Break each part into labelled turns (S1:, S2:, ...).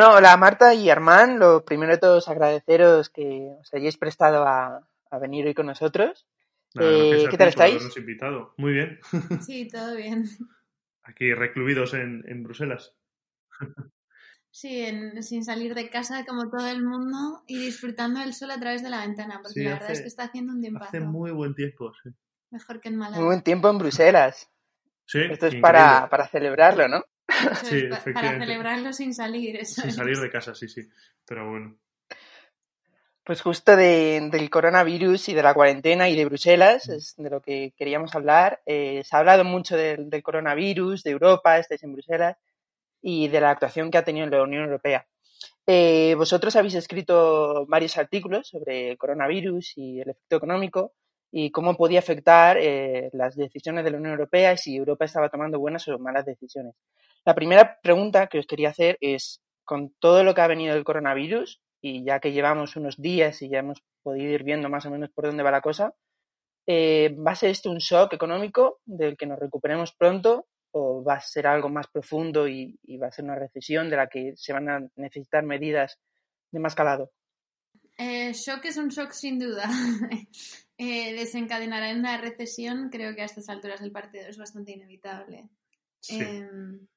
S1: Bueno, hola Marta y Armán. Lo primero de todo es agradeceros que os hayáis prestado a, a venir hoy con nosotros.
S2: Nada,
S1: Eh, ¿Qué tal estáis?
S2: invitado. Muy bien.
S3: Sí, todo bien.
S2: Aquí recluidos en, en Bruselas.
S3: Sí, en- sin salir de casa como todo el mundo y disfrutando del sol a través de la ventana, porque
S2: Sí,
S3: la verdad
S2: hace-
S3: es que está haciendo un tiempazo.
S2: Hace muy buen tiempo, sí.
S3: Mejor que en Málaga.
S1: Muy buen tiempo en Bruselas.
S2: Sí,
S1: Esto es para, para celebrarlo, ¿no?
S2: Sí,
S3: para celebrarlo sin salir. Eso
S2: Sin
S3: es.
S2: salir de casa, sí, sí. Pero bueno.
S1: Pues justo de- del coronavirus y de la cuarentena y de Bruselas es de lo que queríamos hablar. Eh, se ha hablado mucho del, del coronavirus, de Europa, estáis en Bruselas, y de la actuación que ha tenido la Unión Europea. Eh, vosotros habéis escrito varios artículos sobre el coronavirus y el efecto económico y cómo podía afectar eh, las decisiones de la Unión Europea y si Europa estaba tomando buenas o malas decisiones. La primera pregunta que os quería hacer es, con todo lo que ha venido del coronavirus, y ya que llevamos unos días y ya hemos podido ir viendo más o menos por dónde va la cosa, eh, ¿va a ser esto un shock económico del que nos recuperemos pronto o va a ser algo más profundo y, va a ser una recesión de la que se van a necesitar medidas de más calado?
S3: Eh, shock es un shock sin duda. Eh, desencadenará en una recesión, creo que a estas alturas del partido es bastante inevitable.
S2: Sí.
S3: Em,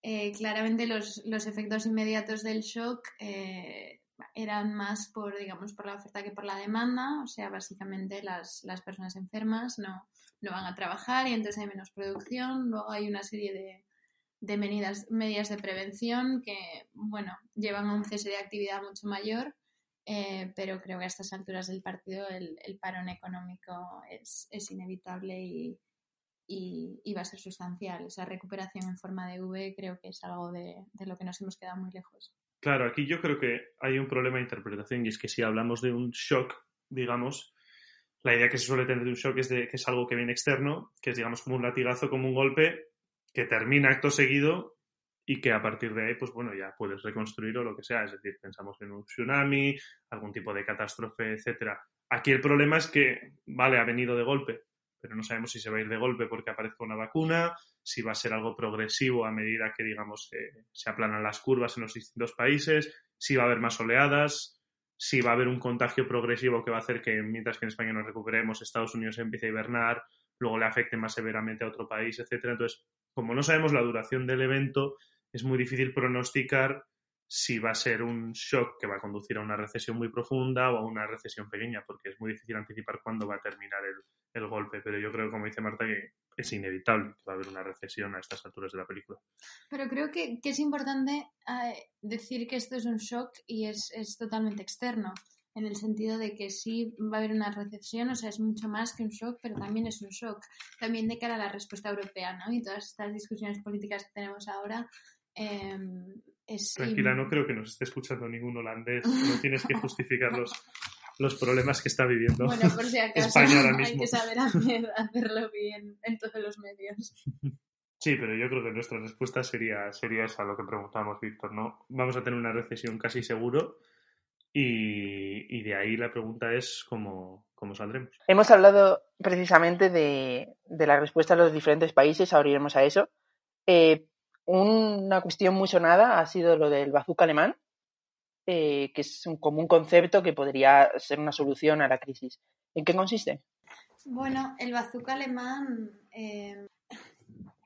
S3: eh, claramente los, los efectos inmediatos del shock eh, eran más por, digamos, por la oferta que por la demanda. O sea, básicamente las, las personas enfermas no, no van a trabajar y entonces hay menos producción. Luego hay una serie de, de medidas, medidas de prevención que, bueno, llevan a un cese de actividad mucho mayor. Eh, pero creo que a estas alturas del partido el, parón económico es, inevitable y va a ser sustancial. Esa recuperación en forma de V creo que es algo de, de lo que nos hemos quedado muy lejos.
S2: Claro, aquí yo creo que hay un problema de interpretación y es que si hablamos de un shock, digamos, la idea que se suele tener de un shock es de que es algo que viene externo, que es digamos como un latigazo, como un golpe que termina acto seguido y que a partir de ahí, pues bueno, ya puedes reconstruir o lo que sea. Es decir, pensamos en un tsunami, algún tipo de catástrofe, etcétera. Aquí el problema es que, vale, ha venido de golpe, pero no sabemos si se va a ir de golpe porque aparezca una vacuna, si va a ser algo progresivo a medida que, digamos, eh, se aplanan las curvas en los distintos países, si va a haber más oleadas, si va a haber un contagio progresivo que va a hacer que, mientras que en España nos recuperemos, Estados Unidos empiece a hibernar, luego le afecte más severamente a otro país, etcétera. Entonces, como no sabemos la duración del evento, es muy difícil pronosticar si va a ser un shock que va a conducir a una recesión muy profunda o a una recesión pequeña, porque es muy difícil anticipar cuándo va a terminar el, golpe. Pero yo creo, como dice Marta, que es inevitable que va a haber una recesión a estas alturas de la película.
S3: Pero creo que, es importante eh, decir que esto es un shock y es totalmente externo, en el sentido de que sí va a haber una recesión, o sea, es mucho más que un shock, pero también es un shock, también de cara a la respuesta europea, ¿no? Y todas estas discusiones políticas que tenemos ahora. eh, es
S2: Tranquila, no creo que nos esté escuchando ningún holandés. No tienes que justificar los, los problemas que está viviendo.
S3: Bueno, por si acaso
S2: España ahora
S3: hay
S2: mismo.
S3: que saber hacer, hacerlo bien en todos los medios.
S2: Sí, pero yo creo que nuestra respuesta sería, sería esa, lo que preguntamos, Víctor, ¿no? Vamos a tener una recesión casi seguro y, y de ahí la pregunta es cómo, cómo saldremos.
S1: Hemos hablado precisamente de, de la respuesta de los diferentes países, ahora iremos a eso. Eh, una cuestión muy sonada ha sido lo del bazooka alemán, eh, que es un, como un concepto que podría ser una solución a la crisis. ¿En qué consiste?
S3: Bueno, el bazooka alemán. eh,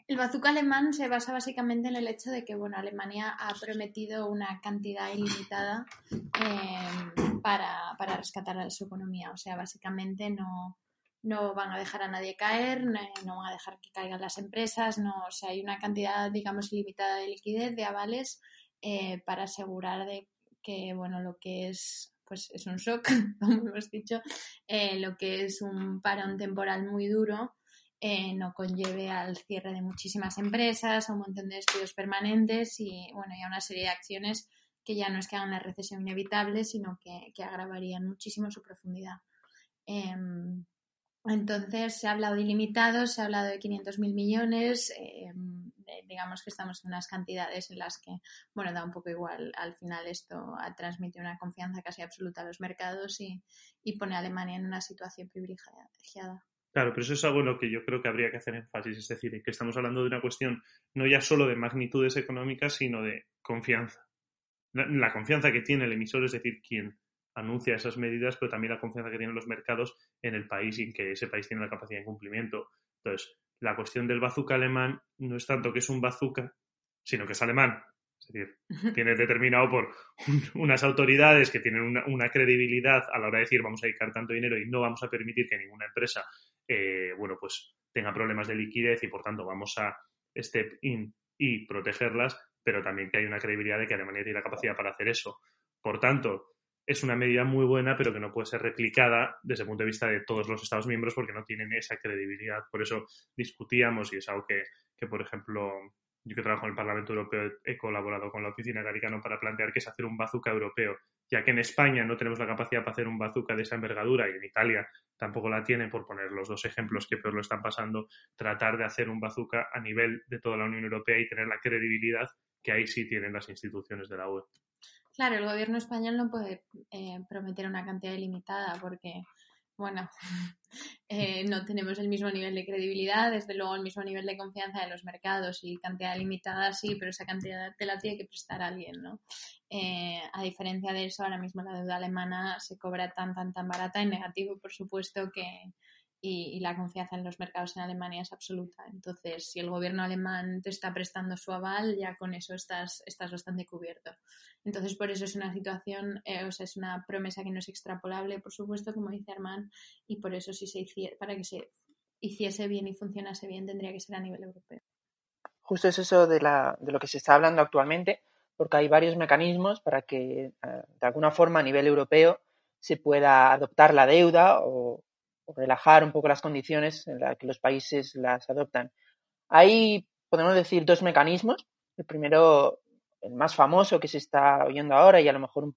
S3: el bazooka alemán se basa básicamente en el hecho de que bueno, Alemania ha prometido una cantidad ilimitada eh, para, para rescatar a su economía. O sea, básicamente no, no van a dejar a nadie caer, no, no van a dejar que caigan las empresas, no, o sea, hay una cantidad, digamos, ilimitada de liquidez, de avales, eh, para asegurar de que, bueno, lo que es, pues es un shock, como hemos dicho, eh, lo que es un parón temporal muy duro, eh, no conlleve al cierre de muchísimas empresas, a un montón de despidos permanentes y, bueno, y a una serie de acciones que ya no es que hagan la recesión inevitable, sino que, que agravarían muchísimo su profundidad. Em, entonces, se ha hablado de ilimitados, se ha hablado de 500.000 millones, eh, digamos que estamos en unas cantidades en las que, bueno, da un poco igual. Al final esto transmite una confianza casi absoluta a los mercados y, y pone a Alemania en una situación privilegiada.
S2: Claro, pero eso es algo en lo que yo creo que habría que hacer énfasis, es decir, que estamos hablando de una cuestión no ya solo de magnitudes económicas, sino de confianza. la, confianza que tiene el emisor, es decir, quien anuncia esas medidas, pero también la confianza que tienen los mercados en el país y en que ese país tiene la capacidad de cumplimiento. Entonces, la cuestión del bazooka alemán no es tanto que es un bazooka, sino que es alemán. Es decir, tiene determinado por unas autoridades que tienen una, credibilidad a la hora de decir vamos a dedicar tanto dinero y no vamos a permitir que ninguna empresa, eh, bueno, pues tenga problemas de liquidez y por tanto vamos a step in y protegerlas, pero también que hay una credibilidad de que Alemania tiene la capacidad para hacer eso. Por tanto, es una medida muy buena, pero que no puede ser replicada desde el punto de vista de todos los Estados miembros porque no tienen esa credibilidad. Por eso discutíamos, y es algo que, que por ejemplo, yo que trabajo en el Parlamento Europeo he colaborado con la Oficina Garicano para plantear que es hacer un bazooka europeo, ya que en España no tenemos la capacidad para hacer un bazooka de esa envergadura y en Italia tampoco la tienen, por poner los dos ejemplos que peor lo están pasando, tratar de hacer un bazooka a nivel de toda la Unión Europea y tener la credibilidad que ahí sí tienen las instituciones de la UE.
S3: Claro, el gobierno español no puede eh, prometer una cantidad ilimitada porque bueno, eh, no tenemos el mismo nivel de credibilidad, desde luego el mismo nivel de confianza de los mercados y cantidad limitada sí, pero esa cantidad te la tiene que prestar alguien, ¿no? Eh, a diferencia de eso, ahora mismo la deuda alemana se cobra tan, tan, tan barata en negativo, por supuesto, que, y, la confianza en los mercados en Alemania es absoluta. Entonces, si el gobierno alemán te está prestando su aval, ya con eso estás, estás bastante cubierto. Entonces, por eso es una situación, eh, o sea, es una promesa que no es extrapolable, por supuesto, como dice Armand, y por eso si se hiciera, para que se hiciese bien y funcionase bien, tendría que ser a nivel europeo.
S1: Justo es eso de, la, de lo que se está hablando actualmente, porque hay varios mecanismos para que, eh, de alguna forma, a nivel europeo, se pueda adoptar la deuda o, relajar un poco las condiciones en las que los países las adoptan. Hay, podemos decir, dos mecanismos. El primero, el más famoso que se está oyendo ahora y a lo mejor un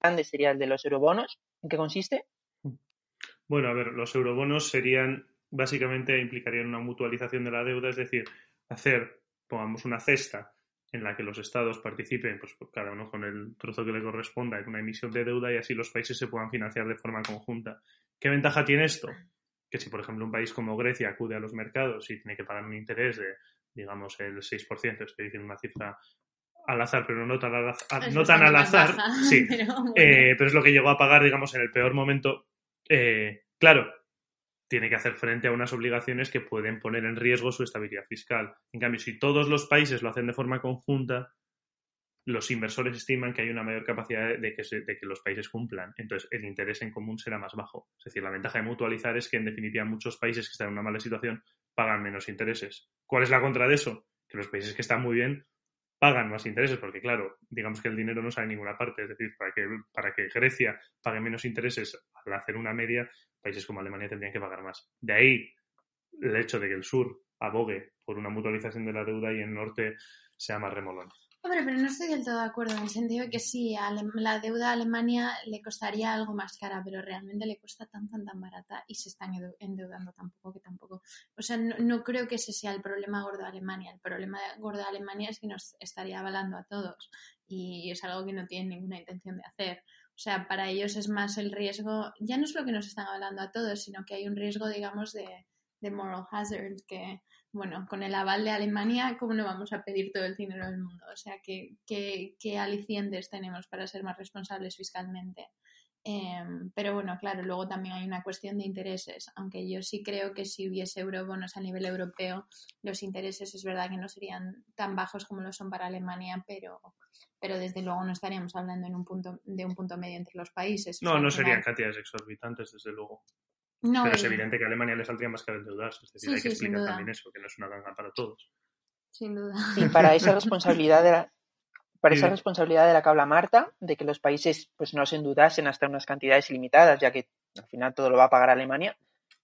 S1: grande sería el de los eurobonos. ¿En qué consiste?
S2: Bueno, a ver, los eurobonos serían, básicamente, implicarían una mutualización de la deuda, es decir, hacer, pongamos, una cesta en la que los estados participen, pues cada uno con el trozo que le corresponda en una emisión de deuda y así los países se puedan financiar de forma conjunta. ¿Qué ventaja tiene esto? Que si, por ejemplo, un país como Grecia acude a los mercados y tiene que pagar un interés de, digamos, el 6%, estoy diciendo una cifra al azar, pero no tan al azar, no tan al azar sí, eh, pero, es lo que llegó a pagar, digamos, en el peor momento. Eh, claro, tiene que hacer frente a unas obligaciones que pueden poner en riesgo su estabilidad fiscal. En cambio, si todos los países lo hacen de forma conjunta, los inversores estiman que hay una mayor capacidad de que, de que, los países cumplan. Entonces, el interés en común será más bajo. Es decir, la ventaja de mutualizar es que, en definitiva, muchos países que están en una mala situación pagan menos intereses. ¿Cuál es la contra de eso? Que los países que están muy bien pagan más intereses, porque, claro, digamos que el dinero no sale en ninguna parte. Es decir, para que, para que Grecia pague menos intereses al hacer una media, países como Alemania tendrían que pagar más. De ahí el hecho de que el sur abogue por una mutualización de la deuda y el norte sea más remolón.
S3: Hombre, pero no estoy del todo de acuerdo en el sentido de que sí, la deuda a Alemania le costaría algo más cara, pero realmente le cuesta tan, tan, tan barata y se están endeudando tampoco que tampoco. O sea, no, creo que ese sea el problema gordo de Alemania. El problema gordo de Alemania es que nos estaría avalando a todos y es algo que no tienen ninguna intención de hacer. O sea, para ellos es más el riesgo, ya no es lo que nos están avalando a todos, sino que hay un riesgo, digamos, de moral hazard que bueno, con el aval de Alemania, ¿cómo no vamos a pedir todo el dinero del mundo? O sea, ¿qué, qué, alicientes tenemos para ser más responsables fiscalmente? Em, pero bueno, claro, luego también hay una cuestión de intereses, aunque yo sí creo que si hubiese eurobonos a nivel europeo, los intereses es verdad que no serían tan bajos como lo son para Alemania, pero, pero desde luego no estaríamos hablando en un punto, de un punto medio entre los países.
S2: No, no serían cantidades exorbitantes, desde luego. Pero es evidente que a Alemania le saldría más caro endeudarse. Es decir, hay que explicar también eso, que no es una ganga para todos.
S3: Sin duda.
S1: Y para esa responsabilidad de la, para esa responsabilidad de la que habla Marta, de que los países pues no se endeudasen hasta unas cantidades ilimitadas, ya que al final todo lo va a pagar Alemania,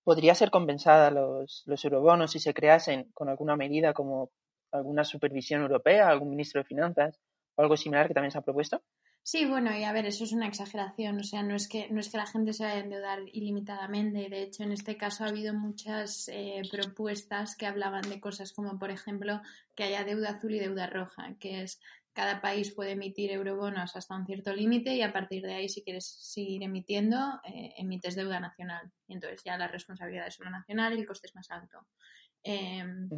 S1: ¿podría ser compensada los, los eurobonos si se creasen con alguna medida como alguna supervisión europea, algún ministro de finanzas o algo similar que también se ha propuesto?
S3: Sí, bueno, y a ver, eso es una exageración, o sea, no es que, no es que la gente se vaya a endeudar ilimitadamente, de hecho, en este caso ha habido muchas eh, propuestas que hablaban de cosas como, por ejemplo, que haya deuda azul y deuda roja, que es cada país puede emitir eurobonos hasta un cierto límite y a partir de ahí, si quieres seguir emitiendo, eh, emites deuda nacional. Y entonces ya la responsabilidad es una nacional y el coste es más alto. Em,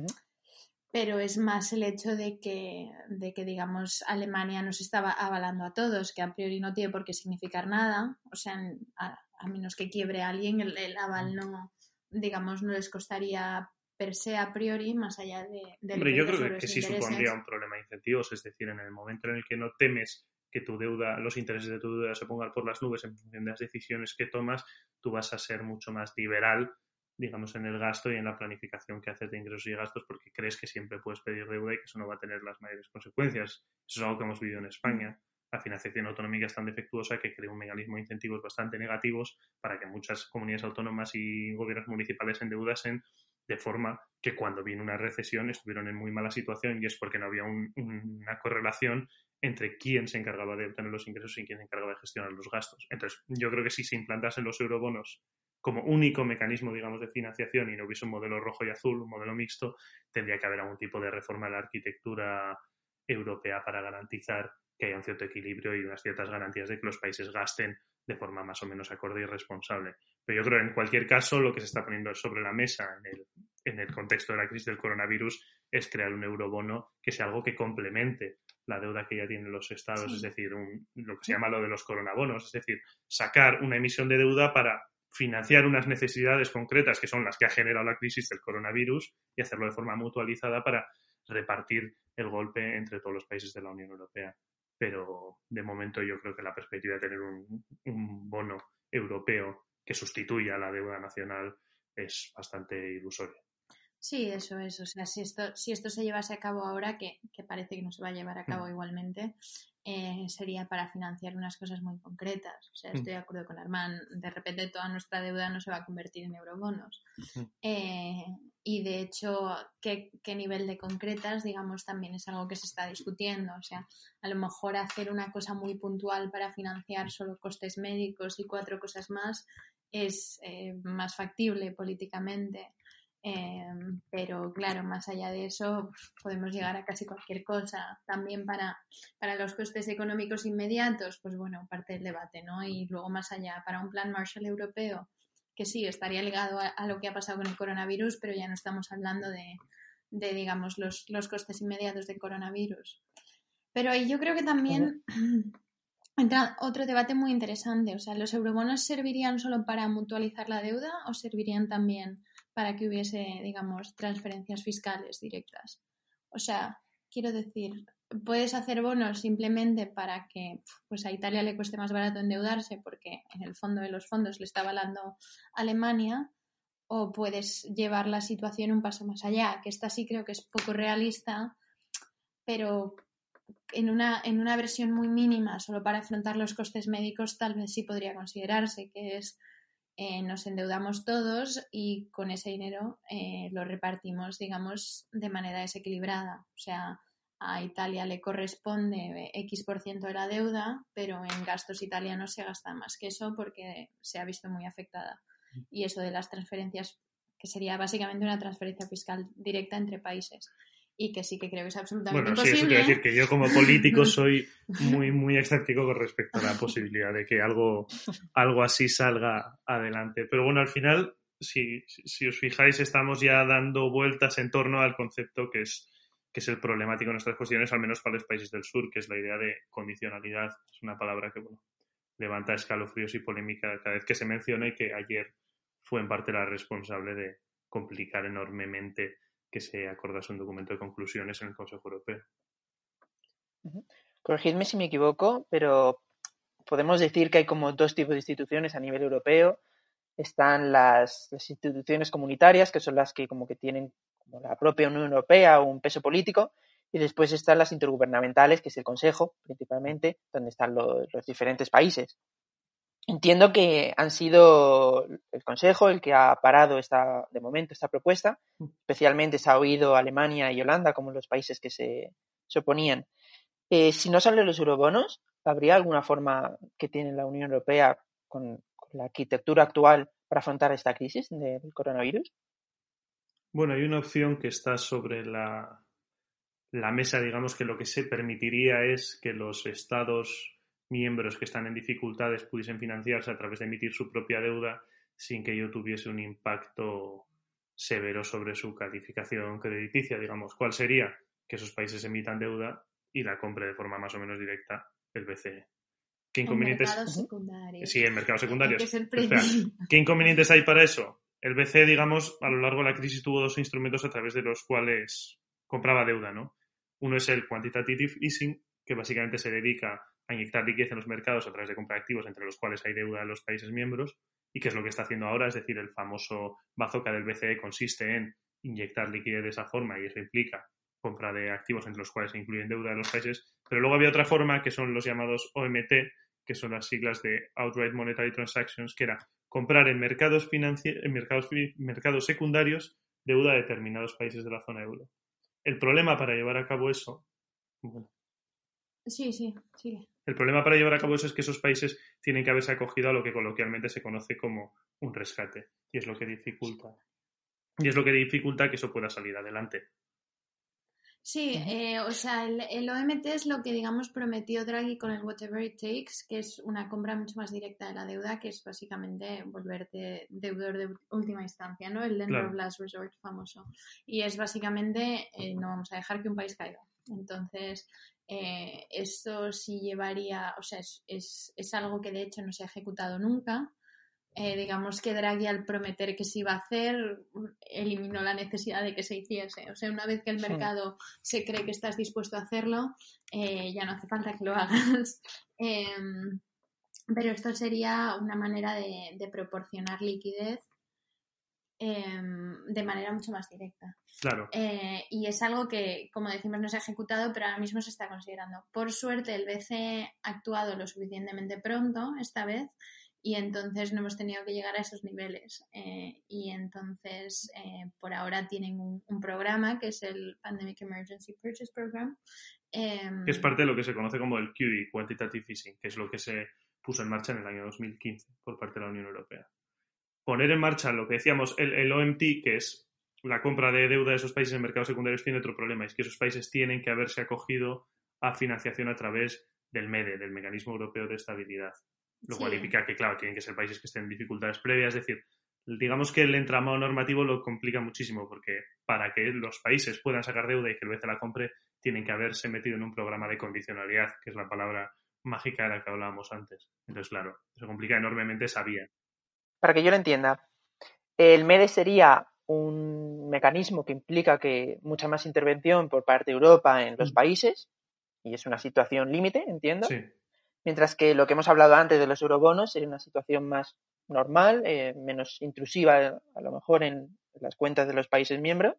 S3: pero es más el hecho de que, de que, digamos, Alemania nos estaba avalando a todos, que a priori no tiene por qué significar nada, o sea, a, menos que quiebre a alguien, el, aval no, digamos, no les costaría per se a priori, más allá de...
S2: Hombre, yo creo que, sí supondría un problema de incentivos, es decir, en el momento en el que no temes que tu deuda, los intereses de tu deuda se pongan por las nubes en función de las decisiones que tomas, tú vas a ser mucho más liberal, digamos, en el gasto y en la planificación que haces de ingresos y gastos porque crees que siempre puedes pedir deuda y que eso no va a tener las mayores consecuencias. Eso es algo que hemos vivido en España. La financiación autonómica es tan defectuosa que crea un mecanismo de incentivos bastante negativos para que muchas comunidades autónomas y gobiernos municipales se endeudasen de forma que cuando vino una recesión estuvieron en muy mala situación y es porque no había una correlación entre quién se encargaba de obtener los ingresos y quién se encargaba de gestionar los gastos. Entonces, yo creo que si se implantasen los eurobonos como único mecanismo, digamos, de financiación y no hubiese un modelo rojo y azul, un modelo mixto, tendría que haber algún tipo de reforma a la arquitectura europea para garantizar que haya un cierto equilibrio y unas ciertas garantías de que los países gasten de forma más o menos acorde y responsable. Pero yo creo que en cualquier caso lo que se está poniendo sobre la mesa en el, en el contexto de la crisis del coronavirus es crear un eurobono que sea algo que complemente la deuda que ya tienen los estados, es decir, lo que se llama lo de los coronabonos, es decir, sacar una emisión de deuda para financiar unas necesidades concretas que son las que ha generado la crisis del coronavirus y hacerlo de forma mutualizada para repartir el golpe entre todos los países de la Unión Europea. Pero de momento yo creo que la perspectiva de tener un, bono europeo que sustituya la deuda nacional es bastante ilusoria.
S3: Sí, eso es. O sea, si esto, si esto se llevase a cabo ahora, que, que parece que no se va a llevar a cabo mm. igualmente, eh, sería para financiar unas cosas muy concretas. O sea, mm. estoy de acuerdo con Armand. De repente toda nuestra deuda no se va a convertir en eurobonos. Mm. Eh, y de hecho, ¿qué, ¿qué, nivel de concretas, digamos, también es algo que se está discutiendo. O sea, a lo mejor hacer una cosa muy puntual para financiar solo costes médicos y cuatro cosas más es eh, más factible políticamente. Em, pero claro, más allá de eso, podemos llegar a casi cualquier cosa. También para, para los costes económicos inmediatos, pues bueno, parte del debate, ¿no? Y luego más allá, para un plan Marshall europeo, que sí, estaría ligado a, lo que ha pasado con el coronavirus, pero ya no estamos hablando de, de digamos, los, los costes inmediatos del coronavirus. Pero yo creo que también entra otro debate muy interesante. O sea, ¿los eurobonos servirían solo para mutualizar la deuda o servirían también para que hubiese, digamos, transferencias fiscales directas. O sea, quiero decir, puedes hacer bonos simplemente para que pues a Italia le cueste más barato endeudarse porque en el fondo de los fondos le está avalando Alemania o puedes llevar la situación un paso más allá, que esta sí creo que es poco realista, pero en una, en una versión muy mínima, solo para afrontar los costes médicos, tal vez sí podría considerarse, que es eh, nos endeudamos todos y con ese dinero eh, lo repartimos, digamos, de manera desequilibrada. O sea, a Italia le corresponde X por ciento de la deuda, pero en gastos italianos se gasta más que eso porque se ha visto muy afectada. Mm. Y eso de las transferencias, que sería básicamente una transferencia fiscal directa entre países y que sí que creo que es absolutamente bueno, Sí, eso
S2: quiero decir que yo como político soy muy, muy escéptico con respecto a la posibilidad de que algo, algo así salga adelante. Pero bueno, al final, si, si os fijáis, estamos ya dando vueltas en torno al concepto que es, que es el problemático en nuestras cuestiones, al menos para los países del sur, que es la idea de condicionalidad. Es una palabra que, bueno, levanta escalofríos y polémica cada vez que se menciona y que ayer fue en parte la responsable de complicar enormemente que se acordase un documento de conclusiones en el Consejo Europeo.
S1: Corregidme si me equivoco, pero podemos decir que hay como dos tipos de instituciones a nivel europeo. Están las, instituciones comunitarias, que son las que como que tienen como la propia Unión Europea un peso político, y después están las intergubernamentales, que es el Consejo, principalmente, donde están los diferentes países. Entiendo que han sido el Consejo el que ha parado esta, de momento esta propuesta. Mm. Especialmente se ha oído Alemania y Holanda como los países que se, oponían. Eh, si no salen los eurobonos, ¿habría alguna forma que tiene la Unión Europea con, la arquitectura actual para afrontar esta crisis del coronavirus?
S2: Bueno, hay una opción que está sobre la, la mesa, digamos que lo que se permitiría es que los estados miembros que están en dificultades pudiesen financiarse a través de emitir su propia deuda sin que ello tuviese un impacto severo sobre su calificación crediticia, digamos. ¿Cuál sería? Que esos países emitan deuda y la compre de forma más o menos directa el BCE. ¿Qué inconvenientes?
S3: En mercados secundarios.
S2: Sí,
S3: ser
S2: Espera,
S3: preciso.
S2: ¿Qué inconvenientes hay para eso? El BCE, digamos, a lo largo de la crisis tuvo dos instrumentos a través de los cuales compraba deuda, ¿no? Uno es el quantitative easing, que básicamente se dedica a inyectar liquidez en los mercados a través de compra de activos entre los cuales hay deuda de los países miembros, y que es lo que está haciendo ahora, es decir, el famoso bazooka del BCE consiste en inyectar liquidez de esa forma y eso implica compra de activos entre los cuales se incluyen deuda de los países, pero luego había otra forma que son los llamados OMT, que son las siglas de Outright Monetary Transactions, que era comprar en mercados, en mercados, mercados secundarios deuda de determinados países de la zona euro. El problema para llevar a cabo eso, bueno,
S3: Sí, sí, sigue.
S2: El problema para llevar a cabo eso es que esos países tienen que haberse acogido a lo que coloquialmente se conoce como un rescate, y es lo que dificulta. Y es lo que dificulta que eso pueda salir adelante.
S3: Sí, eh, o sea, el, el OMT es lo que, digamos, prometió Draghi con el Whatever It Takes, que es una compra mucho más directa de la deuda, que es básicamente volverte deudor de última instancia, ¿no? El lender
S2: Claro.
S3: of last resort famoso. Y es básicamente, eh, no vamos a dejar que un país caiga. Entonces, eh, esto sí llevaría, o sea, es, es, es algo que de hecho no se ha ejecutado nunca. Eh, digamos que Draghi al prometer que se iba a hacer eliminó la necesidad de que se hiciese. O sea, una vez que el
S1: Sí.
S3: mercado se cree que estás dispuesto a hacerlo, eh, ya no hace falta que lo hagas. Em, pero esto sería una manera de, de proporcionar liquidez em, de manera mucho más directa.
S2: Claro,
S3: Eh, y es algo que, como decimos, no se ha ejecutado, pero ahora mismo se está considerando. Por suerte, el BCE ha actuado lo suficientemente pronto esta vez y entonces no hemos tenido que llegar a esos niveles. Eh, y entonces, eh, por ahora tienen un, programa que es el Pandemic Emergency Purchase Program. em,
S2: que es parte de lo que se conoce como el QE, Quantitative Easing, que es lo que se puso en marcha en el año 2015 por parte de la Unión Europea. Poner en marcha lo que decíamos, el, el OMT, que es la compra de deuda de esos países en mercados secundarios, tiene otro problema, es que esos países tienen que haberse acogido a financiación a través del MEDE, del Mecanismo Europeo de Estabilidad. Lo cual
S3: Sí.
S2: implica que, claro, tienen que ser países que estén en dificultades previas, es decir, digamos que el entramado normativo lo complica muchísimo, porque para que los países puedan sacar deuda y que el BCE la compre, tienen que haberse metido en un programa de condicionalidad, que es la palabra mágica de la que hablábamos antes. Entonces, claro, eso complica enormemente esa vía.
S1: Para que yo lo entienda, el MEDE sería un mecanismo que implica que mucha más intervención por parte de Europa en los
S2: Mm.
S1: países, y es una situación límite, entiendo,
S2: Sí,
S1: mientras que lo que hemos hablado antes de los eurobonos sería una situación más normal, eh, menos intrusiva a lo mejor en las cuentas de los países miembros,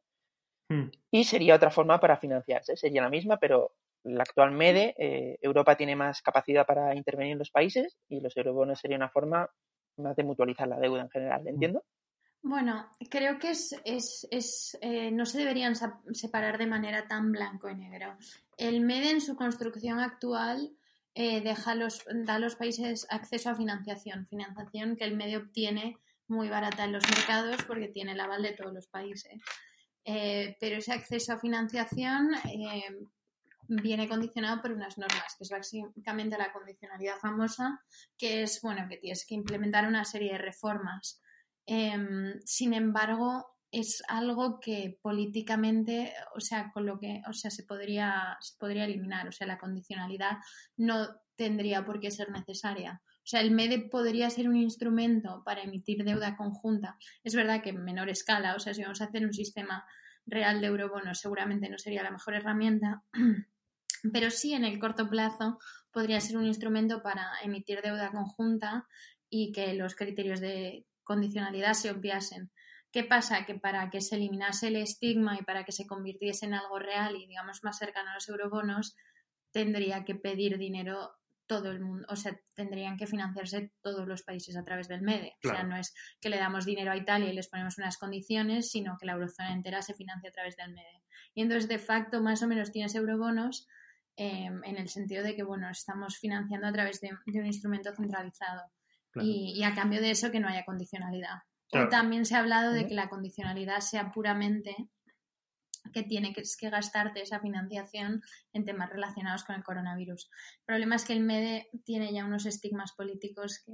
S2: Hmm,
S1: y sería otra forma para financiarse, sería la misma, pero la actual MEDE, eh, Europa tiene más capacidad para intervenir en los países y los eurobonos sería una forma más de mutualizar la deuda en general, ¿entiendo?
S3: Bueno, creo que es, es, es, eh, no se deberían separar de manera tan blanco y negro. El MEDE en su construcción actual eh, deja los, da a los países acceso a financiación, financiación que el MEDE obtiene muy barata en los mercados porque tiene el aval de todos los países. Eh, pero ese acceso a financiación eh, viene condicionado por unas normas, que es básicamente la condicionalidad famosa, que es, bueno, que tienes que implementar una serie de reformas. Em, sin embargo, es algo que políticamente, o sea, con lo que, o sea, se podría, se podría eliminar. O sea, la condicionalidad no tendría por qué ser necesaria. O sea, el MEDE podría ser un instrumento para emitir deuda conjunta. Es verdad que en menor escala, o sea, si vamos a hacer un sistema real de eurobonos, seguramente no sería la mejor herramienta, pero sí en el corto plazo podría ser un instrumento para emitir deuda conjunta y que los criterios de condicionalidad se obviasen. ¿Qué pasa? Que para que se eliminase el estigma y para que se convirtiese en algo real y, digamos, más cercano a los eurobonos, tendría que pedir dinero todo el mundo, o sea, tendrían que financiarse todos los países a través del MEDE. O sea, no es que le damos dinero a Italia y les ponemos unas condiciones, sino que la eurozona entera se financia a través del MEDE. Y entonces, de facto, más o menos tienes eurobonos eh, en el sentido de que, bueno, estamos financiando a través de, de un instrumento centralizado.
S2: claro.
S3: Y, y a cambio de eso que no haya condicionalidad.
S2: Claro.
S3: O también se ha hablado de que la condicionalidad sea puramente que tiene que, que gastarte esa financiación en temas relacionados con el coronavirus. El problema es que el MEDE tiene ya unos estigmas políticos que,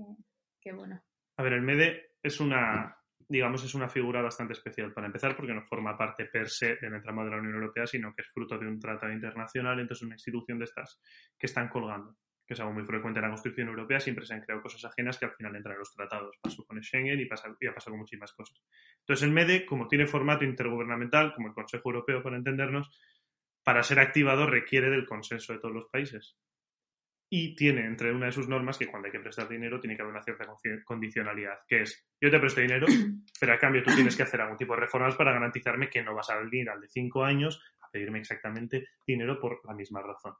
S3: que bueno.
S2: A ver, el MEDE es una digamos, es una figura bastante especial para empezar porque no forma parte per se del entramado de la Unión Europea, sino que es fruto de un tratado internacional, entonces una institución de estas que están colgando, que es algo muy frecuente en la Constitución Europea, siempre se han creado cosas ajenas que al final entran en los tratados. Pasó con Schengen y, pasa, y ha pasado con muchísimas cosas. Entonces el MEDE, como tiene formato intergubernamental, como el Consejo Europeo para entendernos, para ser activado requiere del consenso de todos los países y tiene entre una de sus normas que cuando hay que prestar dinero tiene que haber una cierta condicionalidad, que es yo te presto dinero, pero a cambio tú tienes que hacer algún tipo de reformas para garantizarme que no vas a venir al de cinco años a pedirme exactamente dinero por la misma razón.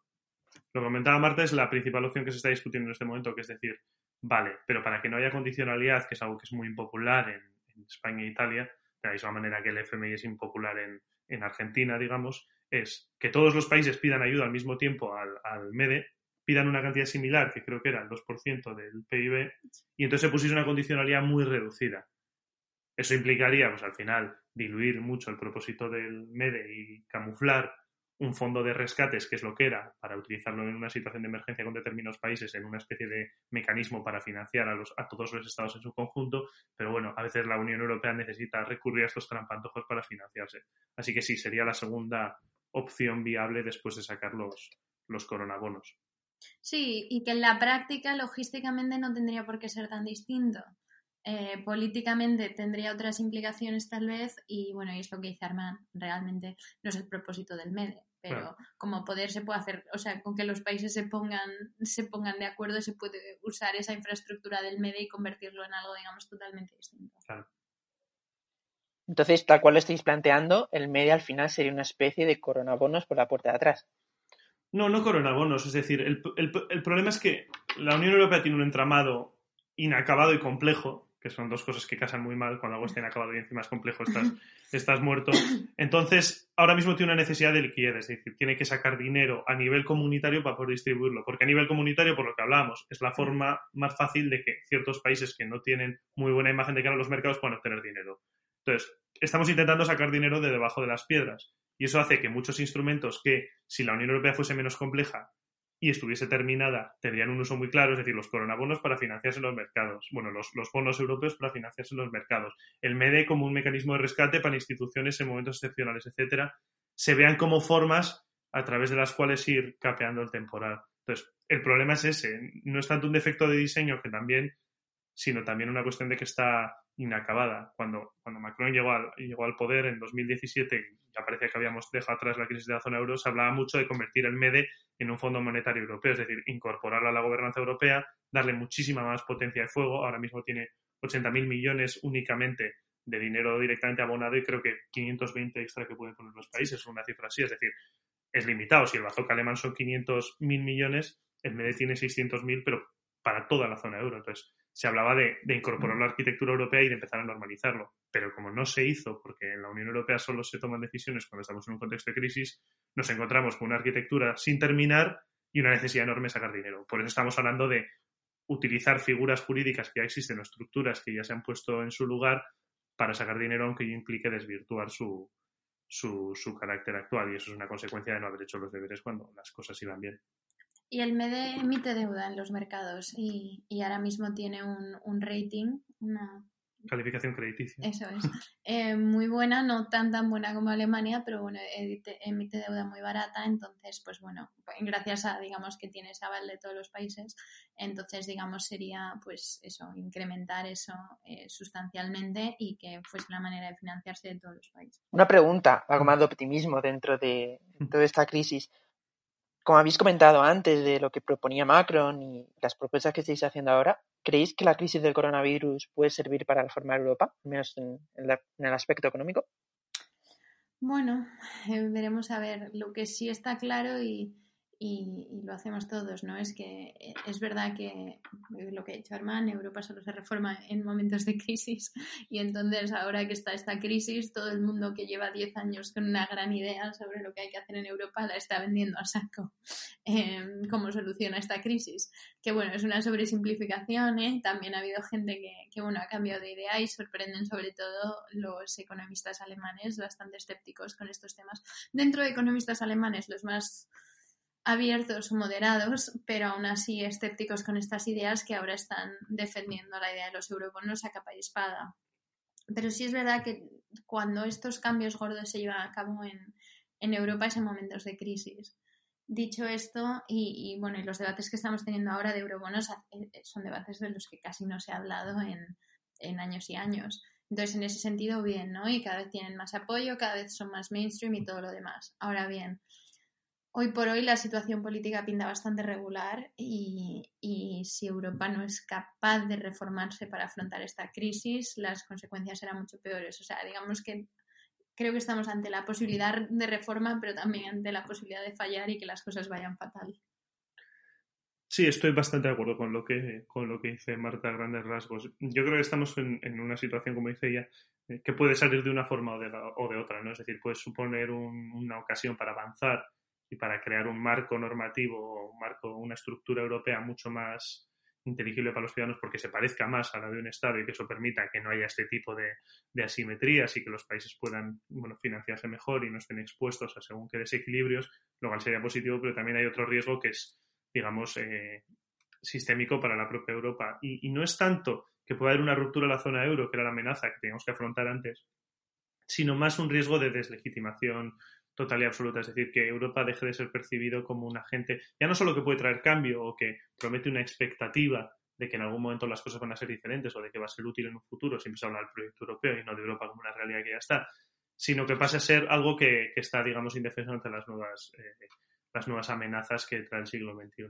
S2: Lo que comentaba Marta es la principal opción que se está discutiendo en este momento, que es decir, vale, pero para que no haya condicionalidad, que es algo que es muy impopular en, España e Italia, de la misma manera que el FMI es impopular en, en Argentina, digamos, es que todos los países pidan ayuda al mismo tiempo al, al MEDE, pidan una cantidad similar, que creo que era el 2% del PIB, y entonces se pusiese una condicionalidad muy reducida. Eso implicaría, pues al final, diluir mucho el propósito del MEDE y camuflar un fondo de rescates, que es lo que era, para utilizarlo en una situación de emergencia con determinados países, en una especie de mecanismo para financiar a, los, a todos los estados en su conjunto, pero bueno, a veces la Unión Europea necesita recurrir a estos trampantojos para financiarse. Así que sí, sería la segunda opción viable después de sacar los, los coronabonos.
S3: Sí, y que en la práctica logísticamente no tendría por qué ser tan distinto. Eh, políticamente tendría otras implicaciones tal vez y bueno, y esto que dice Armand realmente no es el propósito del MEDE, pero como poder se puede hacer, o sea, con que los países se pongan, se pongan de acuerdo se puede usar esa infraestructura del MEDE y convertirlo en algo, digamos, totalmente distinto.
S1: Entonces, tal cual lo estáis planteando, el MEDE al final sería una especie de coronabonos por la puerta de atrás.
S2: No, no coronabonos. Es decir, el, el, problema es que la Unión Europea tiene un entramado inacabado y complejo, que son dos cosas que casan muy mal. Cuando algo está inacabado y encima es complejo, estás, estás muerto. Entonces, ahora mismo tiene una necesidad de liquidez, es decir, tiene que sacar dinero a nivel comunitario para poder distribuirlo. Porque a nivel comunitario, por lo que hablábamos, es la forma más fácil de que ciertos países que no tienen muy buena imagen de cara a los mercados puedan obtener dinero. Entonces, estamos intentando sacar dinero de debajo de las piedras. Y eso hace que muchos instrumentos que, si la Unión Europea fuese menos compleja y estuviese terminada, tendrían un uso muy claro, es decir, los coronabonos para financiarse en los mercados, bueno, los, los bonos europeos para financiarse en los mercados, el MEDE como un mecanismo de rescate para instituciones en momentos excepcionales, etcétera, se vean como formas a través de las cuales ir capeando el temporal. Entonces, el problema es ese, no es tanto un defecto de diseño que también, sino también una cuestión de que está inacabada. Cuando, cuando Macron llegó al, llegó al poder en 2017 ya parecía que habíamos dejado atrás la crisis de la zona euro, se hablaba mucho de convertir el MEDE en un fondo monetario europeo, es decir, incorporarlo a la gobernanza europea, darle muchísima más potencia de fuego. Ahora mismo tiene 80.000 millones únicamente de dinero directamente abonado y creo que 520 extra que pueden poner los países, una cifra así, es decir, es limitado. Si el bazooka alemán son 500.000 millones, el MEDE tiene 600.000, pero para toda la zona euro. Entonces, se hablaba de, incorporar la arquitectura europea y de empezar a normalizarlo. Pero como no se hizo, porque en la Unión Europea solo se toman decisiones cuando estamos en un contexto de crisis, nos encontramos con una arquitectura sin terminar y una necesidad enorme de sacar dinero. Por eso estamos hablando de utilizar figuras jurídicas que ya existen o estructuras que ya se han puesto en su lugar para sacar dinero, aunque implique desvirtuar su, su, su carácter actual. Y eso es una consecuencia de no haber hecho los deberes cuando las cosas iban bien.
S3: Y el MEDE emite deuda en los mercados y, ahora mismo tiene un, un rating, una
S2: calificación crediticia.
S3: Eso es. Eh, muy buena, no tan tan buena como Alemania, pero bueno, emite, deuda muy barata, entonces, pues bueno, gracias a, digamos, que tiene ese aval de todos los países, entonces, digamos, sería, pues eso, incrementar eso eh, sustancialmente y que fuese la manera de financiarse de todos los países.
S1: Una pregunta, algo más de optimismo dentro de toda esta crisis. Como habéis comentado antes de lo que proponía Macron y las propuestas que estáis haciendo ahora, ¿creéis que la crisis del coronavirus puede servir para reformar Europa, al menos en, el aspecto económico?
S3: Bueno, veremos a ver. Lo que sí está claro y, y, lo hacemos todos, ¿no? Es que eh, es verdad que eh, lo que ha dicho Armand, Europa solo se reforma en momentos de crisis y entonces ahora que está esta crisis, todo el mundo que lleva 10 años con una gran idea sobre lo que hay que hacer en Europa la está vendiendo a saco eh, como solución a esta crisis. Que bueno, es una sobresimplificación, ¿eh? También ha habido gente que, que bueno, ha cambiado de idea y sorprenden sobre todo los economistas alemanes bastante escépticos con estos temas. Dentro de economistas alemanes, los más abiertos o moderados, pero aún así escépticos con estas ideas que ahora están defendiendo la idea de los eurobonos a capa y espada. pero sí es verdad que cuando estos cambios gordos se llevan a cabo en, Europa es en momentos de crisis. Dicho esto, y, bueno, los debates que estamos teniendo ahora de eurobonos eh, son debates de los que casi no se ha hablado en, en años y años. Entonces, en ese sentido, bien, ¿no? Y cada vez tienen más apoyo, cada vez son más mainstream y todo lo demás. Ahora bien, hoy por hoy la situación política pinta bastante regular y, y, si Europa no es capaz de reformarse para afrontar esta crisis, las consecuencias serán mucho peores. O sea, digamos que creo que estamos ante la posibilidad de reforma, pero también ante la posibilidad de fallar y que las cosas vayan fatal.
S2: Sí, estoy bastante de acuerdo con lo que, con lo que dice Marta grandes rasgos. Yo creo que estamos en, en una situación, como dice ella, eh, que puede salir de una forma o de, la, o de otra, ¿no? Es decir, puede suponer un, una ocasión para avanzar y para crear un marco normativo, un marco, una estructura europea mucho más inteligible para los ciudadanos porque se parezca más a la de un Estado y que eso permita que no haya este tipo de, de asimetrías y que los países puedan bueno, financiarse mejor y no estén expuestos a según qué desequilibrios, lo cual sería positivo, pero también hay otro riesgo que es, digamos, eh, sistémico para la propia Europa. Y, no es tanto que pueda haber una ruptura en la zona euro, que era la amenaza que teníamos que afrontar antes, sino más un riesgo de deslegitimación total y absoluta. Es decir, que Europa deje de ser percibido como un agente, ya no solo que puede traer cambio o que promete una expectativa de que en algún momento las cosas van a ser diferentes o de que va a ser útil en un futuro, siempre se habla del proyecto europeo y no de Europa como una realidad que ya está, sino que pase a ser algo que, está, digamos, indefenso ante las nuevas, eh, las nuevas amenazas que trae el siglo XXI.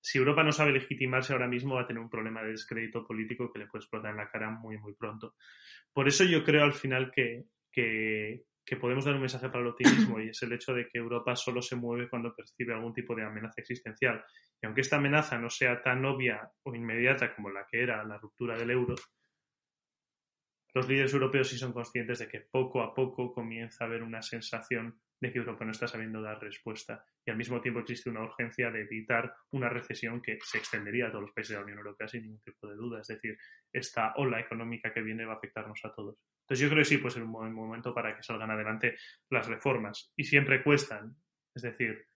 S2: Si Europa no sabe legitimarse ahora mismo, va a tener un problema de descrédito político que le puede explotar en la cara muy, muy pronto. Por eso yo creo al final que, que, que podemos dar un mensaje para el optimismo y es el hecho de que Europa solo se mueve cuando percibe algún tipo de amenaza existencial. Y aunque esta amenaza no sea tan obvia o inmediata como la que era la ruptura del euro, los líderes europeos sí son conscientes de que poco a poco comienza a haber una sensación de que Europa no está sabiendo dar respuesta y al mismo tiempo existe una urgencia de evitar una recesión que se extendería a todos los países de la Unión Europea sin ningún tipo de duda. Es decir, esta ola económica que viene va a afectarnos a todos. Entonces yo creo que sí puede ser un buen momento para que salgan adelante las reformas y siempre cuestan. Es decir,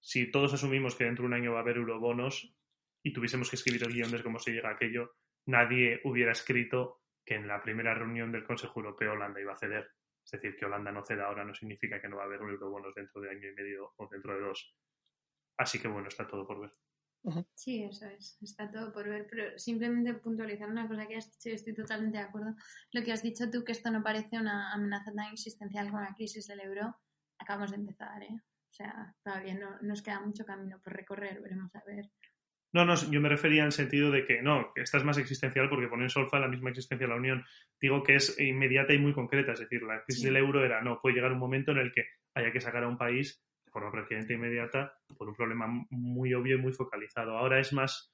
S2: si todos asumimos que dentro de un año va a haber eurobonos y tuviésemos que escribir el guion de cómo se llega a aquello, nadie hubiera escrito que en la primera reunión del Consejo Europeo Holanda iba a ceder. Es decir, que Holanda no ceda ahora no significa que no va a haber eurobonos dentro de año y medio o dentro de dos. Así que bueno, está todo por ver.
S3: Sí, eso es, está todo por ver, pero simplemente puntualizar una cosa que has dicho, y estoy totalmente de acuerdo. Lo que has dicho tú, que esto no parece una amenaza tan existencial como la crisis del euro, acabamos de empezar, ¿eh? O sea, todavía no, nos queda mucho camino por recorrer, veremos a ver.
S2: No, no, yo me refería en el sentido de que no, esta es más existencial porque pone en solfa la misma existencia de la Unión. Digo que es inmediata y muy concreta, es decir, la crisis sí. del euro era, no, puede llegar un momento en el que haya que sacar a un país forma prácticamente inmediata por un problema muy obvio y muy focalizado. Ahora es más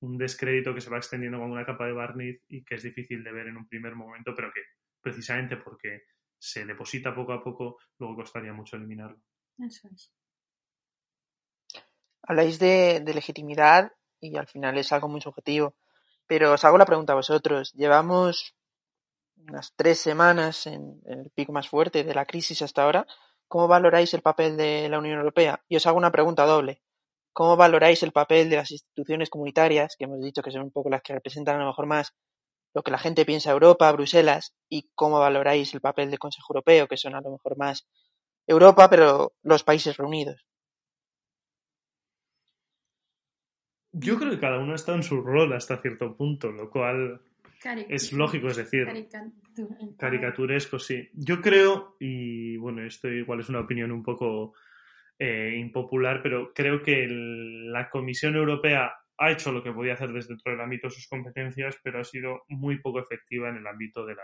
S2: un descrédito que se va extendiendo como una capa de barniz y que es difícil de ver en un primer momento, pero que precisamente porque se deposita poco a poco, luego costaría mucho eliminarlo.
S3: Eso es
S1: habláis de, de, legitimidad y al final es algo muy subjetivo. Pero os hago la pregunta a vosotros. Llevamos unas tres semanas en, en, el pico más fuerte de la crisis hasta ahora. ¿Cómo valoráis el papel de la Unión Europea? Y os hago una pregunta doble. ¿Cómo valoráis el papel de las instituciones comunitarias, que hemos dicho que son un poco las que representan a lo mejor más lo que la gente piensa Europa, Bruselas? ¿Y cómo valoráis el papel del Consejo Europeo, que son a lo mejor más Europa, pero los países reunidos?
S2: Yo creo que cada uno está en su rol hasta cierto punto, lo cual es lógico, es decir,
S3: Caricatur
S2: caricaturesco, sí. Yo creo, y bueno, esto igual es una opinión un poco eh, impopular, pero creo que el, la Comisión Europea ha hecho lo que podía hacer desde dentro del ámbito de sus competencias, pero ha sido muy poco efectiva en el ámbito de la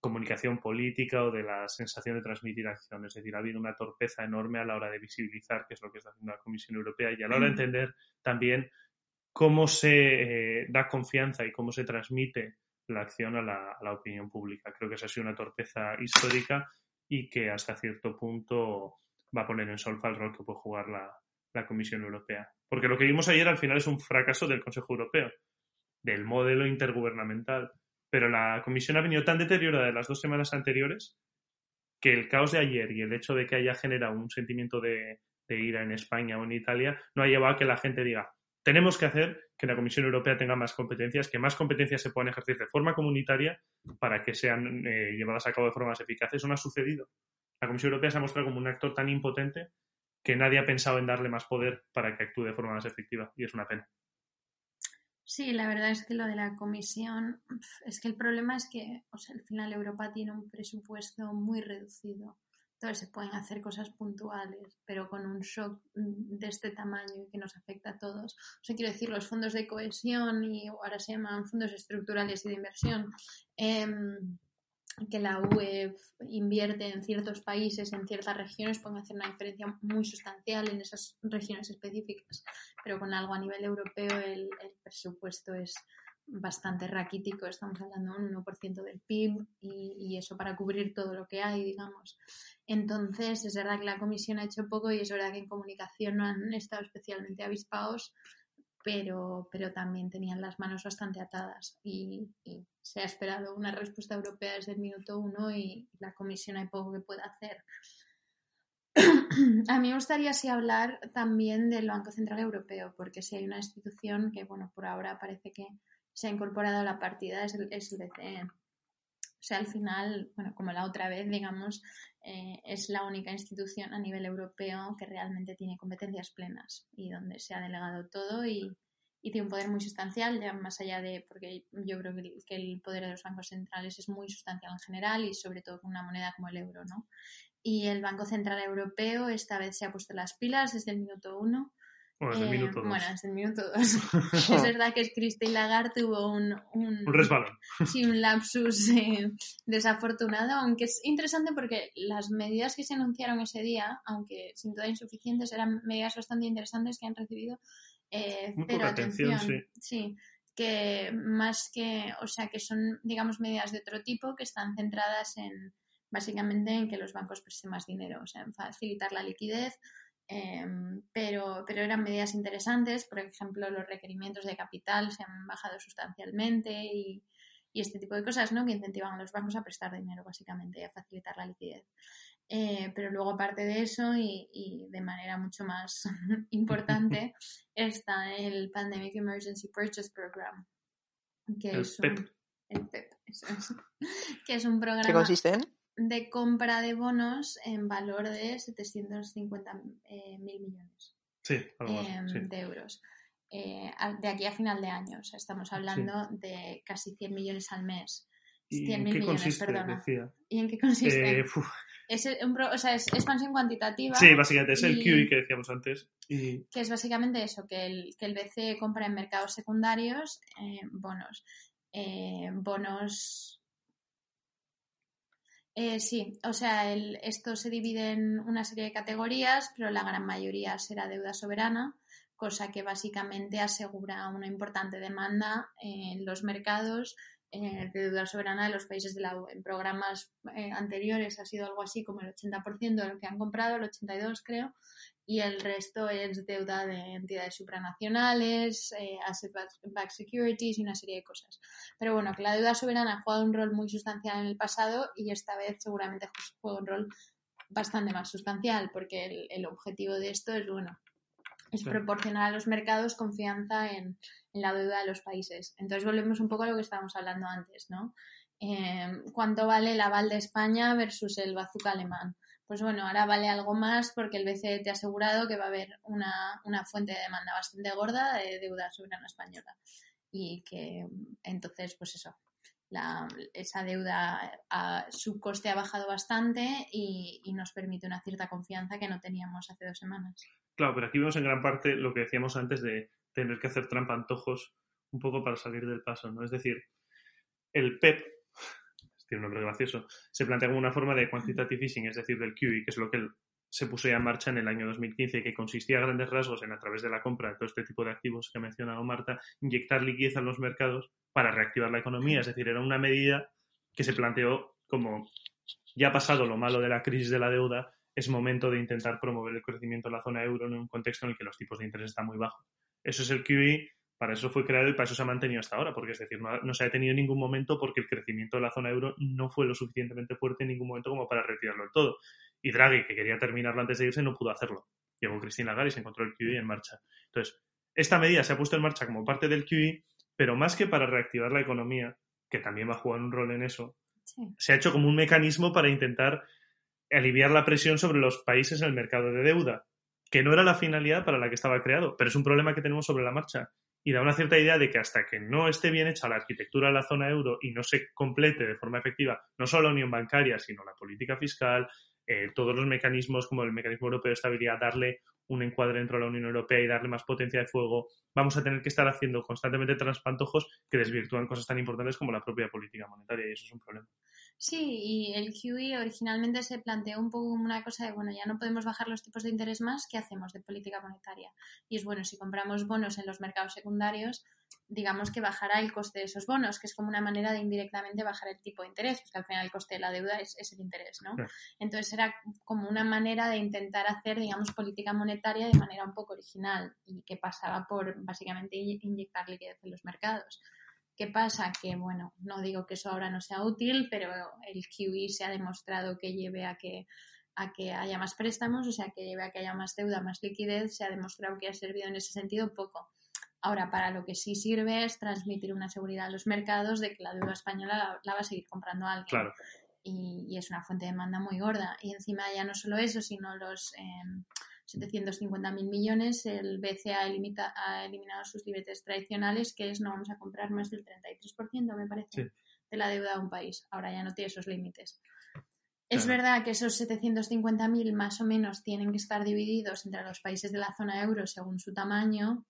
S2: comunicación política o de la sensación de transmitir acción. Es decir, ha habido una torpeza enorme a la hora de visibilizar qué es lo que está haciendo la Comisión Europea y a la hora de entender también cómo se eh, da confianza y cómo se transmite la acción a la, opinión pública. Creo que esa ha sido una torpeza histórica y que hasta cierto punto va a poner en solfa el rol que puede jugar la, Comisión Europea. Porque lo que vimos ayer al final es un fracaso del Consejo Europeo, del modelo intergubernamental pero la comisión ha venido tan deteriorada de las dos semanas anteriores que el caos de ayer y el hecho de que haya generado un sentimiento de ira en España o en Italia no ha llevado a que la gente diga, tenemos que hacer que la Comisión Europea tenga más competencias, que más competencias se puedan ejercer de forma comunitaria para que sean eh, llevadas a cabo de forma más eficaces. Eso no ha sucedido. La Comisión Europea se ha mostrado como un actor tan impotente que nadie ha pensado en darle más poder para que actúe de forma más efectiva y es una pena.
S3: Sí, la verdad es que lo de la comisión, es que el problema es que, o sea, al final Europa tiene un presupuesto muy reducido. Entonces se pueden hacer cosas puntuales, pero con un shock de este tamaño y que nos afecta a todos. O sea, quiero decir, los fondos de cohesión y ahora se llaman fondos estructurales y de inversión. Eh, que la UE invierte en ciertos países, en ciertas regiones, pueden hacer una diferencia muy sustancial en esas regiones específicas. Pero con algo a nivel europeo el, presupuesto es bastante raquítico, estamos hablando de un 1% del PIB y, y, eso para cubrir todo lo que hay, digamos. Entonces, es verdad que la Comisión ha hecho poco y es verdad que en comunicación no han estado especialmente avispados pero, pero también tenían las manos bastante atadas y, se ha esperado una respuesta europea desde el minuto uno y la Comisión hay poco que pueda hacer. a mí me gustaría sí hablar también del Banco Central Europeo, porque si hay una institución que, bueno, por ahora parece que se ha incorporado a la partida es el, es el BCE. O sea, al final, bueno, como la otra vez, digamos, eh, es la única institución a nivel europeo que realmente tiene competencias plenas y donde se ha delegado todo y, tiene un poder muy sustancial, ya más allá de, porque yo creo que el, poder de los bancos centrales es muy sustancial en general y sobre todo con una moneda como el euro, ¿no? Y el Banco Central Europeo esta vez se ha puesto las pilas desde el minuto uno
S2: bueno, desde el minuto
S3: dos. Bueno, desde el minuto dos. es verdad que Christine Lagarde tuvo un... Un,
S2: un resbalón.
S3: Sí, un lapsus eh, desafortunado, aunque es interesante porque las medidas que se anunciaron ese día, aunque sin duda insuficientes, eran medidas bastante interesantes que han recibido eh, cero atención.
S2: sí.
S3: sí que más que, o sea, que son, digamos, medidas de otro tipo que están centradas en, básicamente, en que los bancos presten más dinero, o sea, en facilitar la liquidez, Em, pero, pero eran medidas interesantes, por ejemplo, los requerimientos de capital se han bajado sustancialmente y, y este tipo de cosas ¿no? que incentivan a los bancos a prestar dinero básicamente y a facilitar la liquidez. Eh, pero luego aparte de eso y, y de manera mucho más importante está el Pandemic Emergency Purchase Program, que
S2: el
S3: es
S2: PEP.
S3: un, el PEP, eso es, que es un programa
S1: ¿Qué consiste en?
S3: De compra de bonos en valor de 750 eh, mil millones
S2: Sí, algo más,
S3: em,
S2: sí.
S3: de euros. Eh, de aquí a final de año, o sea, estamos hablando de casi 100 millones al mes.
S2: ¿Y
S3: 100
S2: en
S3: mil
S2: qué
S3: millones,
S2: consiste?
S3: perdona.
S2: Decía.
S3: ¿Y en qué consiste?
S2: Eh,
S3: es, un pro- o sea, es expansión cuantitativa.
S2: sí, básicamente es el QE que decíamos antes. Y
S3: que es básicamente eso, que el, que el BCE compra en mercados secundarios eh, bonos. Bonos. Eh, sí, o sea, el- esto se divide en una serie de categorías, pero la gran mayoría será deuda soberana, cosa que básicamente asegura una importante demanda en los mercados eh, de deuda soberana de los países de la UE. En programas eh, anteriores ha sido algo así como el 80% de lo que han comprado, el 82% creo, y el resto es deuda de entidades supranacionales, eh, asset-backed securities y una serie de cosas. Pero bueno, que la deuda soberana ha jugado un rol muy sustancial en el pasado y esta vez seguramente juega un rol bastante más sustancial, porque el, el objetivo de esto es, bueno, es proporcionar a los mercados confianza en, en la deuda de los países. Entonces volvemos un poco a lo que estábamos hablando antes, ¿no? Eh, ¿Cuánto vale el aval de España versus el bazooka alemán? Pues bueno, ahora vale algo más porque el BCE te ha asegurado que va a haber una, una fuente de demanda bastante gorda de deuda soberana española. Y que entonces, pues eso, la, esa deuda, a, su coste ha bajado bastante y, y nos permite una cierta confianza que no teníamos hace dos semanas.
S2: claro, pero aquí vemos en gran parte lo que decíamos antes de tener que hacer trampa antojos un poco para salir del paso, ¿no? Es decir, el PEP, un nombre gracioso, se plantea como una forma de quantitative easing, es decir, del QE, que es lo que se puso ya en marcha en el año 2015 y que consistía a grandes rasgos en, a través de la compra de todo este tipo de activos que ha mencionado Marta, inyectar liquidez a los mercados para reactivar la economía. Es decir, era una medida que se planteó como ya ha pasado lo malo de la crisis de la deuda, es momento de intentar promover el crecimiento de la zona euro en un contexto en el que los tipos de interés están muy bajos. Eso es el QE, para eso fue creado y para eso se ha mantenido hasta ahora, porque es decir, no, no se ha detenido en ningún momento porque el crecimiento de la zona euro no fue lo suficientemente fuerte en ningún momento como para retirarlo del todo. Y Draghi, que quería terminarlo antes de irse, no pudo hacerlo. Llegó Cristina Lagarde y se encontró el QE en marcha. Entonces, esta medida se ha puesto en marcha como parte del QE, pero más que para reactivar la economía, que también va a jugar un rol en eso, se ha hecho como un mecanismo para intentar aliviar la presión sobre los países en el mercado de deuda, que no era la finalidad para la que estaba creado, pero es un problema que tenemos sobre la marcha y da una cierta idea de que hasta que no esté bien hecha la arquitectura de la zona euro y no se complete de forma efectiva no solo la unión bancaria, sino la política fiscal, eh, todos los mecanismos como el mecanismo europeo de estabilidad, darle un encuadre dentro de la Unión Europea y darle más potencia de fuego, vamos a tener que estar haciendo constantemente transpantojos que desvirtúan cosas tan importantes como la propia política monetaria y eso es un problema.
S3: Sí, y el QE originalmente se planteó un poco una cosa de, bueno, ya no podemos bajar los tipos de interés más, ¿qué hacemos de política monetaria? Y es bueno, si compramos bonos en los mercados secundarios, digamos que bajará el coste de esos bonos, que es como una manera de indirectamente bajar el tipo de interés, porque al final el coste de la deuda es, el interés, ¿no? Entonces era como una manera de intentar hacer, digamos, política monetaria de manera un poco original y que pasaba por básicamente inyectar liquidez en los mercados. ¿Qué pasa? Que, bueno, no digo que eso ahora no sea útil, pero el QE se ha demostrado que lleve a que, a que haya más préstamos, o sea, que lleve a que haya más deuda, más liquidez, se ha demostrado que ha servido en ese sentido poco. Ahora, para lo que sí sirve es transmitir una seguridad a los mercados de que la deuda española la, va a seguir comprando alguien.
S2: Claro.
S3: Y, es una fuente de demanda muy gorda. Y encima ya no solo eso, sino los... Eh, 750.000 millones, el BCE ha, ha, eliminado sus límites tradicionales, que es no vamos a comprar más del 33%, me parece, de la deuda de un país. Ahora ya no tiene esos límites. Es verdad que esos 750.000 más o menos tienen que estar divididos entre los países de la zona euro según su tamaño,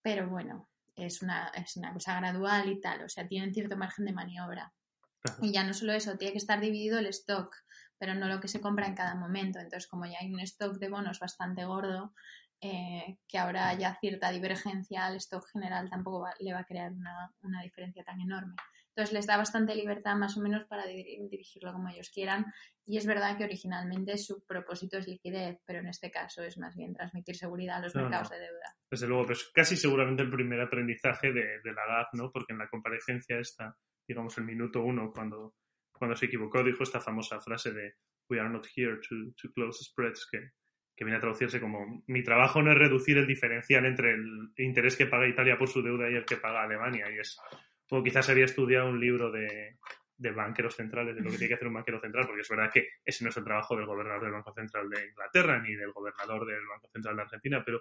S3: pero bueno, es una, es una cosa gradual y tal, o sea, tienen cierto margen de maniobra. Y ya no solo eso, tiene que estar dividido el stock pero no lo que se compra en cada momento. Entonces, como ya hay un stock de bonos bastante gordo, eh, que ahora haya cierta divergencia al stock general tampoco le va a crear una, diferencia tan enorme. Entonces les da bastante libertad más o menos para dirigirlo como ellos quieran. Y es verdad que originalmente su propósito es liquidez, pero en este caso es más bien transmitir seguridad a los mercados de deuda.
S2: Desde luego, pues casi seguramente el primer aprendizaje de, de la GAF, ¿no? Porque en la comparecencia está, digamos, el minuto uno, cuando cuando se equivocó, dijo esta famosa frase de We are not here to, close spreads, que, que viene a traducirse como mi trabajo no es reducir el diferencial entre el interés que paga Italia por su deuda y el que paga Alemania. Y es, o quizás había estudiado un libro de, de banqueros centrales, de lo que tiene que hacer un banquero central, porque es verdad que ese no es el trabajo del gobernador del Banco Central de Inglaterra ni del gobernador del Banco Central de Argentina, pero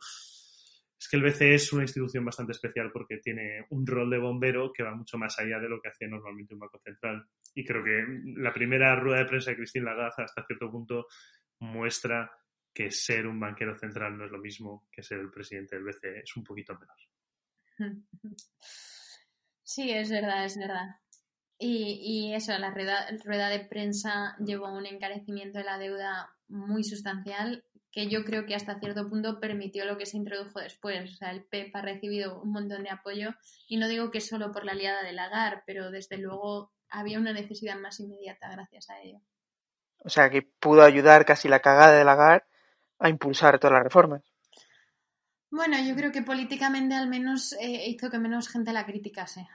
S2: es que el BCE es una institución bastante especial porque tiene un rol de bombero que va mucho más allá de lo que hace normalmente un banco central. Y creo que la primera rueda de prensa de Cristín Lagarde hasta cierto punto muestra que ser un banquero central no es lo mismo que ser el presidente del BCE, es un poquito menos.
S3: Sí, es verdad, es verdad. Y, y eso, la rueda, rueda de prensa llevó a un encarecimiento de la deuda muy sustancial que yo creo que hasta cierto punto permitió lo que se introdujo después. O sea, el PEP ha recibido un montón de apoyo y no digo que solo por la aliada de Lagar, pero desde luego había una necesidad más inmediata gracias a ello.
S1: O sea, que pudo ayudar casi la cagada de Lagar a impulsar todas las reformas.
S3: Bueno, yo creo que políticamente al menos eh, hizo que menos gente la criticase.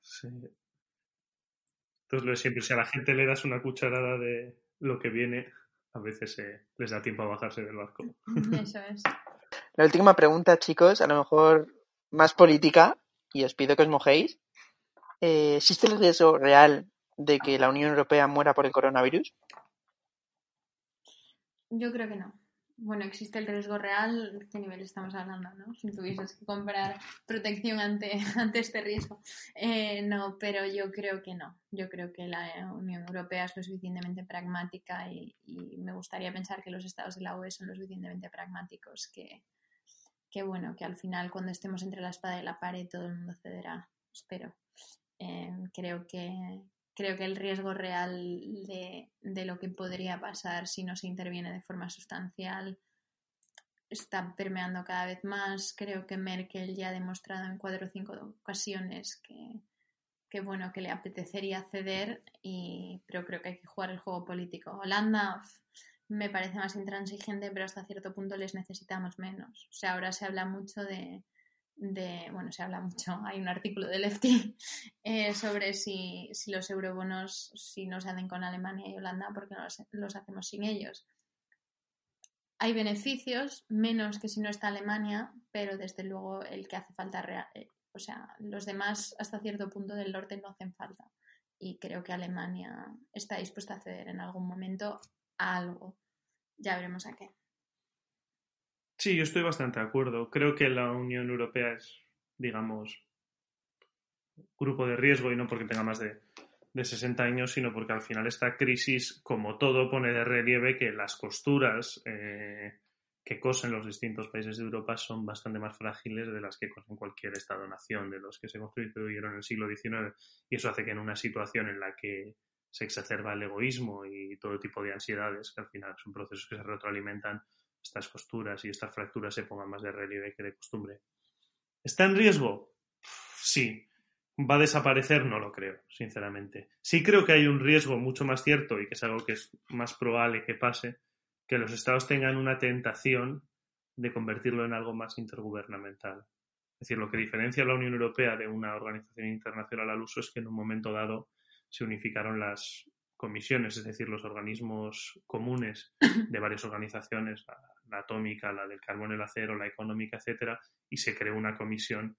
S2: Sí. Entonces, lo de siempre, si a la gente le das una cucharada de lo que viene, a veces les da tiempo a bajarse del barco.
S3: Eso es.
S1: La última pregunta, chicos, a lo mejor más política, y os pido que os mojéis. Eh, ¿Existe el riesgo real de que la Unión Europea muera por el coronavirus?
S3: Yo creo que no bueno, existe el riesgo real, ¿de qué nivel estamos hablando? ¿no? Si tuvieses que comprar protección ante, ante este riesgo. Eh, no, pero yo creo que no. Yo creo que la Unión Europea es lo suficientemente pragmática y, me gustaría pensar que los estados de la UE son lo suficientemente pragmáticos que, que, bueno, que al final cuando estemos entre la espada y la pared todo el mundo cederá, espero. Eh, creo que, creo que el riesgo real de, lo que podría pasar si no se interviene de forma sustancial está permeando cada vez más. Creo que Merkel ya ha demostrado en cuatro o cinco ocasiones que, bueno, que le apetecería ceder, y, pero creo que hay que jugar el juego político. Holanda me parece más intransigente, pero hasta cierto punto les necesitamos menos. O sea, ahora se habla mucho de, bueno, se habla mucho, hay un artículo de Lefty eh, sobre si, si, los eurobonos, si no se hacen con Alemania y Holanda, porque no los, hacemos sin ellos. hay beneficios, menos que si no está Alemania, pero desde luego el que hace falta, eh, o sea, los demás hasta cierto punto del norte no hacen falta. Y creo que Alemania está dispuesta a ceder en algún momento a algo. Ya veremos a qué.
S2: Sí, yo estoy bastante de acuerdo. Creo que la Unión Europea es, digamos, grupo de riesgo y no porque tenga más de, de 60 años, sino porque al final esta crisis, como todo, pone de relieve que las costuras eh, que cosen los distintos países de Europa son bastante más frágiles de las que cosen cualquier Estado-nación, de los que se construyeron en el siglo XIX. Y eso hace que en una situación en la que se exacerba el egoísmo y todo tipo de ansiedades, que al final son procesos que se retroalimentan, estas costuras y estas fracturas se pongan más de relieve que de costumbre. ¿Está en riesgo? Sí. ¿Va a desaparecer? No lo creo, sinceramente. Sí creo que hay un riesgo mucho más cierto y que es algo que es más probable que pase, que los estados tengan una tentación de convertirlo en algo más intergubernamental. Es decir, lo que diferencia a la Unión Europea de una organización internacional al uso es que en un momento dado se unificaron las comisiones, es decir, los organismos comunes de varias organizaciones, la, atómica, la del carbón, el acero, la económica, etcétera, y se creó una comisión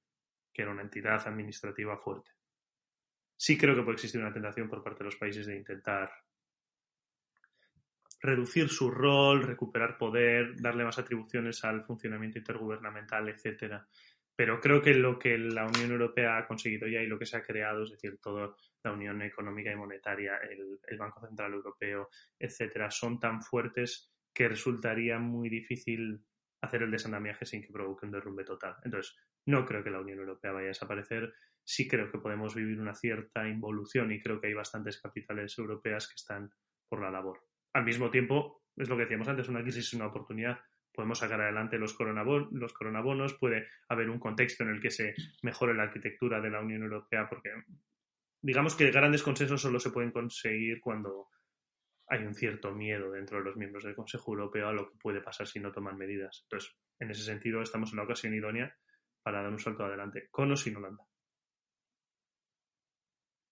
S2: que era una entidad administrativa fuerte. Sí creo que puede existir una tentación por parte de los países de intentar reducir su rol, recuperar poder, darle más atribuciones al funcionamiento intergubernamental, etcétera. Pero creo que lo que la Unión Europea ha conseguido ya y lo que se ha creado, es decir, toda la Unión Económica y Monetaria, el, Banco Central Europeo, etcétera, son tan fuertes que resultaría muy difícil hacer el desandamiaje sin que provoque un derrumbe total. Entonces, no creo que la Unión Europea vaya a desaparecer. Sí creo que podemos vivir una cierta involución y creo que hay bastantes capitales europeas que están por la labor. Al mismo tiempo, es lo que decíamos antes, una crisis es una oportunidad. Podemos sacar adelante los, coronabon los coronabonos, puede haber un contexto en el que se mejore la arquitectura de la Unión Europea, porque digamos que grandes consensos solo se pueden conseguir cuando hay un cierto miedo dentro de los miembros del Consejo Europeo a lo que puede pasar si no toman medidas. Entonces, en ese sentido, estamos en la ocasión idónea para dar un salto adelante, con o sin Holanda.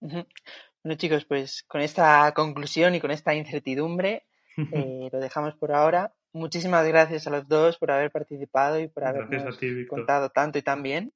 S1: Bueno, chicos, pues con esta conclusión y con esta incertidumbre eh, lo dejamos por ahora. Muchísimas gracias a los dos por haber participado y por habernos contado tanto y tan bien.